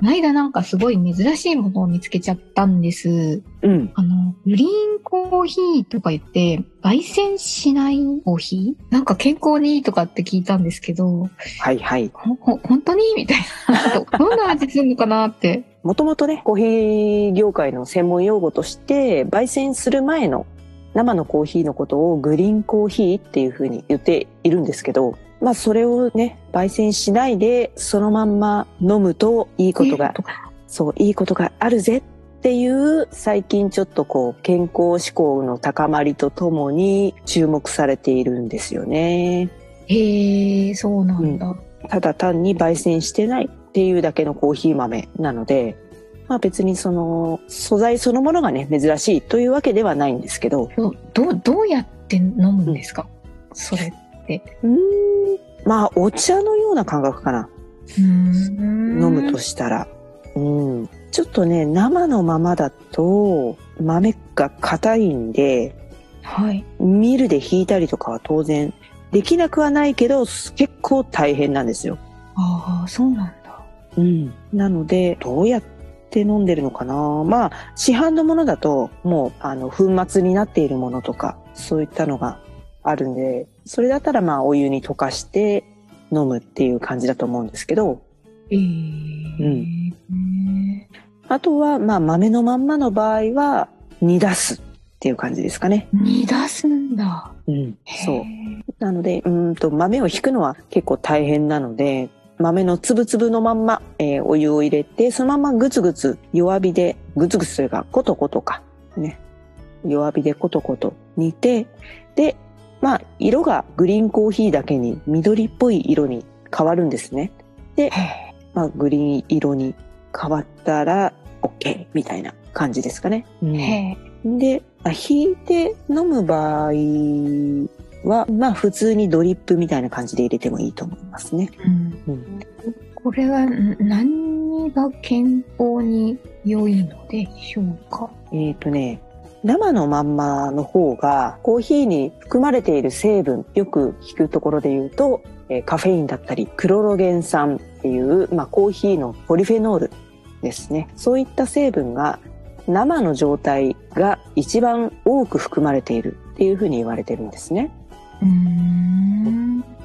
この間なんかすごい珍しいものを見つけちゃったんです。うんあの、グリーンコーヒーとか言って、焙煎しないコーヒー？なんか健康にいいとかって聞いたんですけど、はいはいほ、ほ、本当に？みたいな。どんな味するのかなって。もともとね、コーヒー業界の専門用語として、焙煎する前の生のコーヒーのことをグリーンコーヒーっていうふうに言っているんですけど、まあそれをね、焙煎しないでそのまんま飲むといいことが、そう、いいことがあるぜっていう最近ちょっとこう健康志向の高まりとともに注目されているんですよね。へえ、そうなんだ。ただ単に焙煎してないっていうだけのコーヒー豆なので、まあ別にその素材そのものがね、珍しいというわけではないんですけど、どどう、どうやって飲むんですか、それって。うーん、まあお茶のような感覚かな。飲飲むとしたら。うん。ちょっとね、生のままだと豆が硬いんで、はい。ミルで引いたりとかは当然できなくはないけど、結構大変なんですよ。ああ、そうなんだ。うん。なので、どうやって飲んでるのかなまあ、市販のものだと、もう、あの、粉末になっているものとか、そういったのがあるんで、それだったらまあ、お湯に溶かして飲むっていう感じだと思うんですけど、ええうんあとは、まあ、豆のまんまの場合は、煮出すっていう感じですかね。煮出すんだ。うん。そうなので、うーんと、豆を引くのは結構大変なので、豆のつぶつぶのまんま、えーお湯を入れて、そのままぐつぐつ弱火で、ぐつぐつというか、コトコトか。ね。弱火でコトコト煮て、で、まあ、色がグリーンコーヒーだけに緑っぽい色に変わるんですね。で、まあ、グリーン色に変わったら、OK みたいな感じですかね。うんで、あ引いて飲む場合は、まあ普通にドリップみたいな感じで入れてもいいと思いますね。うんうん、これはん何が健康に良いのでしょうか？えっ、とね、生のまんまの方がコーヒーに含まれている成分、よく聞くところで言うと、えーカフェインだったり、クロロゲン酸っていう、まあコーヒーのポリフェノールですね。そういった成分が生の状態が一番多く含まれているっていうふうに言われてるんですね。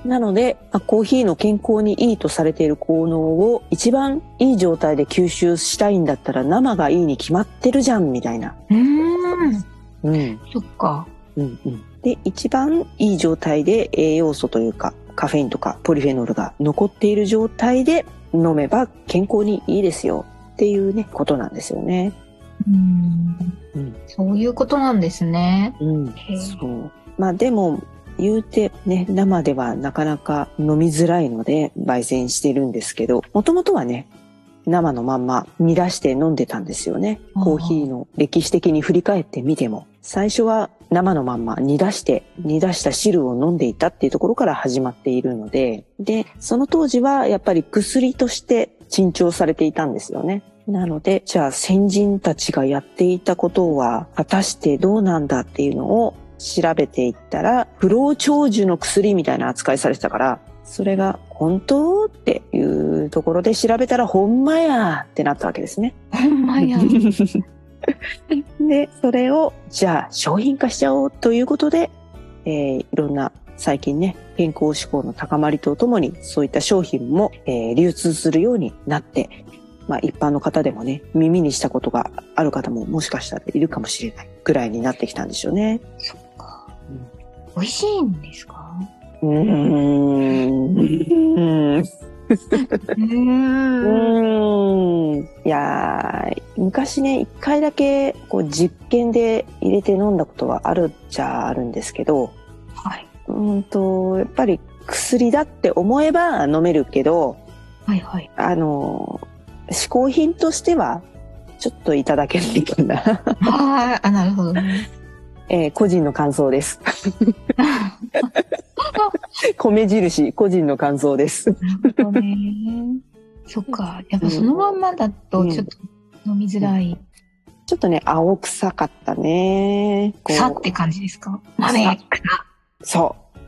なので、まあコーヒーの健康にいいとされている効能を一番いい状態で吸収したいんだったら生がいいに決まってるじゃんみたいな。うーんうん。そっかうんうん。で、一番いい状態で栄養素というかカフェインとかポリフェノールが残っている状態で飲めば健康にいいですよっていうね、ことなんですよね。うーんうん。そういうことなんですねうん。そう。まあでも、言うてね、生ではなかなか飲みづらいので焙煎してるんですけど、もともとはね、生のまんま煮出して飲んでたんですよね。コーヒーの歴史的に振り返ってみても。最初は生のまんま煮出して、煮出した汁を飲んでいたっていうところから始まっているので、で、その当時はやっぱり薬として珍重されていたんですよね。なので、じゃあ先人たちがやっていたことは果たしてどうなんだっていうのを調べていったら、不老長寿の薬みたいな扱いされてたから、それが本当？っていうところで調べたらほんまやってなったわけですね。ほんまや で、それをじゃあ商品化しちゃおうということで、えーいろんな最近ね、健康志向の高まりとともに、そういった商品も、えー流通するようになって、まあ一般の方でもね、耳にしたことがある方ももしかしたらいるかもしれないぐらいになってきたんでしょうね。そっかうん美味しいんですか？うん。うん。うん。いやー昔ね、一回だけこう実験で入れて飲ん。だことはあるっちゃあるん。ですけど、はい。うん。と、やっぱり薬だって思えば飲めるけど、はいはい。あの、嗜好品としては、ちょっといただけないかな。ああ、なるほど。えー個人の感想です。米印、個人の感想です。なるほどね。そっか。やっぱそのまんまだとちょっと飲みづらい。ちょっとね、青臭かったね。さって感じですか？豆さそう。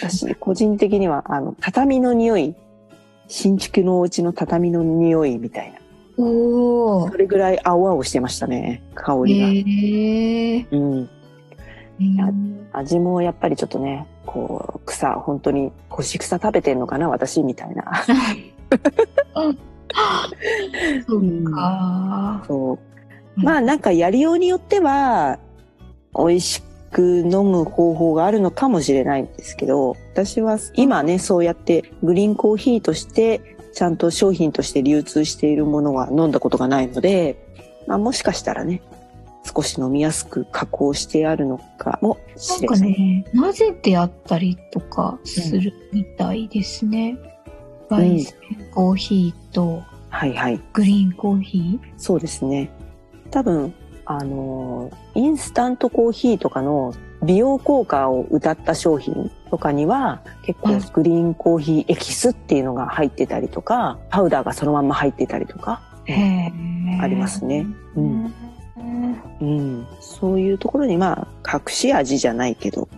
私、個人的には、あの、畳の匂い、新築のお家の畳の匂いみたいな。おーそ。れぐらい青々してましたね、香りが。へえ。うん。や味もやっぱりちょっとね、こう、草、本当に干し草食べてんのかな、私みたいな。そうか。そう。まあなんかやりようによっては、美味しく飲む方法があるのかもしれないんですけど、私は今ね、そうやってグリーンコーヒーとして、ちゃんと商品として流通しているものは飲んだことがないので、まあもしかしたらね、少し飲みやすく加工してあるのかもしれなんか。ね、混ぜてあったりとかするみたいですね。焙煎コーヒーとはいはい。グリーンコーヒそうですね。多分、あの、インスタントコーヒーとかの美容効果を謳った商品とかには結構うんグリーンコーヒーエキスっていうのが入ってたりとか、パウダーがそのまんま入ってたりとか、ありますね。ううんん。うん、そういうところにまあ隠し味じゃないけど、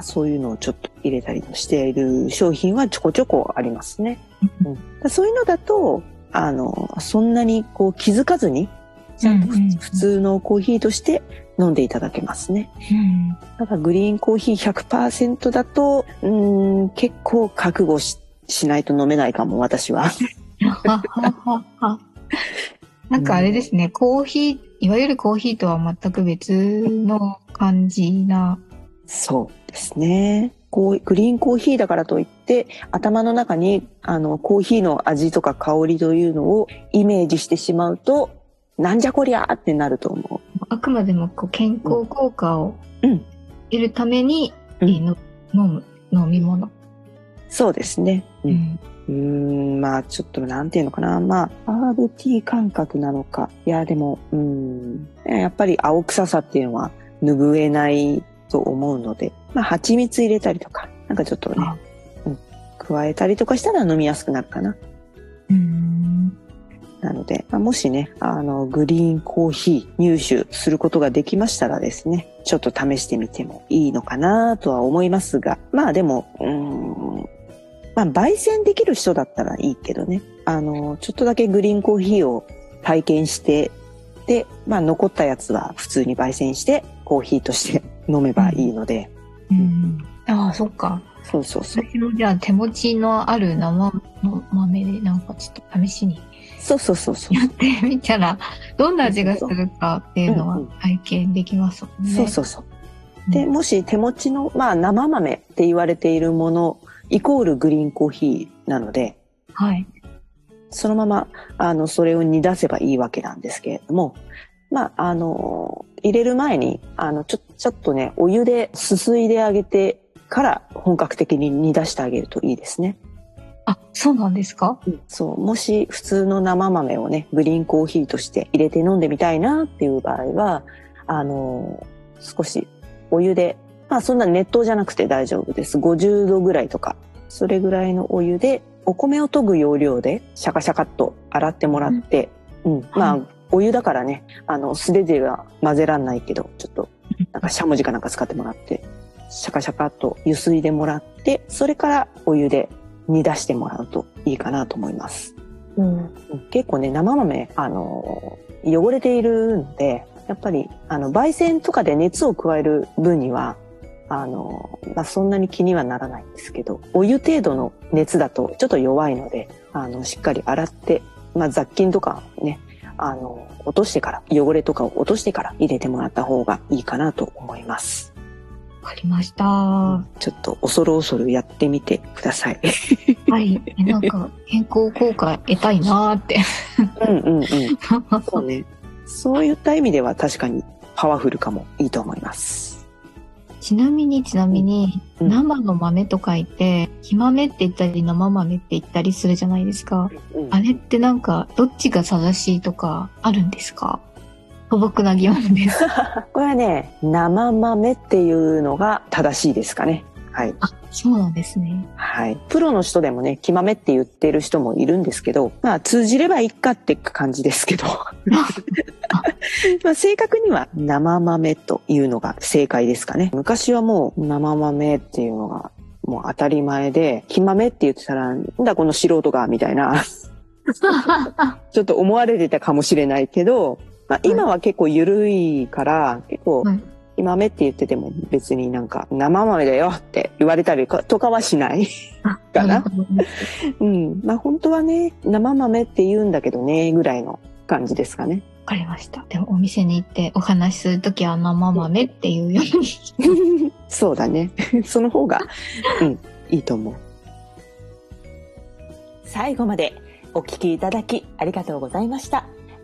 そういうのをちょっと入れたりしている商品はちょこちょこありますね。うん、だそういうのだと、あの、そんなにこう気づかずに、ちゃんとふうんうんうん普通のコーヒーとして飲んでいただけますね。うんただグリーンコーヒー100%だと、うーん、結構覚悟ししないと飲めないかも、私は。なんかあれですね、コーヒー、いわゆるコーヒーとは全く別の感じな。そうですね。こうグリーンコーヒーだからといって頭の中にあのコーヒーの味とか香りというのをイメージしてしまうとなんじゃこりゃーってなると思あくまでもこう健康効果をうん得るために、うんえーの飲む飲み物。う。そうですね。う。うんんうーん、まあちょっとなんていうのかな。まあ、ハーブティー感覚なのか？いや、でも、うーん。やっぱり青臭さっていうのは拭えないと思うので、まあ蜂蜜入れたりとか、なんかちょっとねあ、うん、加えたりとかしたら飲みやすくなるかな。うんなので、まあもしね、あの、グリーンコーヒー入手することができましたらですね、ちょっと試してみてもいいのかなとは思いますが、まあでも、うーん、まあ焙煎できる人だったらいいけどね、あの、ちょっとだけグリーンコーヒーを体験して、で、まあ残ったやつは普通に焙煎して、コーヒーとして飲めばいいので、うんああ、そっか。そうそうそう。じゃあ手持ちのある生の豆でなんかちょっと試しにそうそうそうそう。やってみたら、どんな味がするかっていうのはうんうん体験できますもんね。そうそうそう。で、もし手持ちの、まあ生豆って言われているもの、イコールグリーンコーヒーなので、はい。そのまま、あの、それを煮出せばいいわけなんですけれども、まあ、あの、入れる前に、あの、ちょ、ちょっとね、お湯ですすいであげてから本格的に煮出してあげるといいですね。あ、そうなんですか？そう、もし普通の生豆をね、グリーンコーヒーとして入れて飲んでみたいなっていう場合は、あの、少しお湯で、まあそんな熱湯じゃなくて大丈夫です。50度ぐらいとか、それぐらいのお湯で、お米を研ぐ要領でシャカシャカっと洗ってもらって、うん、まあ、はいお湯だからね、あの、素手では混ぜらんないけど、ちょっと、なんかしゃもじかなんか使ってもらって、シャカシャカっとゆすいでもらって、それからお湯で煮出してもらうといいかなと思います。うん。結構ね、生豆、あの、汚れているので、やっぱり、あの、焙煎とかで熱を加える分には、あの、まあ、そんなに気にはならないんですけど、お湯程度の熱だとちょっと弱いので、あの、しっかり洗って、まあ、雑菌とかね、あの、落としてから、汚れとかを落としてから入れてもらった方がいいかなと思います。かりました。はちょっと恐る恐るやってみてください。い。えなんか、健康効果得たいなーって。うんうんうん。そうね。そういった意味では確かにパワフルかもいいと思います。ちなみに、ちなみに、うん生の豆と書いて、木豆って言ったり生豆って言ったりするじゃないですか。うんあれってなんか、どっちが正しいとか、あるんですか？素朴な疑問です。これはね、生豆っていうのが正しいですかね。はい。あ、そうなんですね。はい。プロの人でもね、木豆って言ってる人もいるんですけど、まあ通じればいいかって感じですけど。まあ正確には生豆というのが正解ですかね。昔はもう生豆っていうのがもう当たり前で、木豆って言ってたら、なんだこの素人が、みたいな、ちょっと思われてたかもしれないけど、まあ今は結構緩いから、結構豆って言ってても別になんか生豆だよって言われたりかとかはしない。あかな？うん。まあ本当はね、生豆って言うんだけどね、ぐらいの感じですかね。わかりました。でもお店に行ってお話しするときは生豆っていうように。そうだね。その方が、うん、いいと思う。最後までお聞きいただきありがとうございました。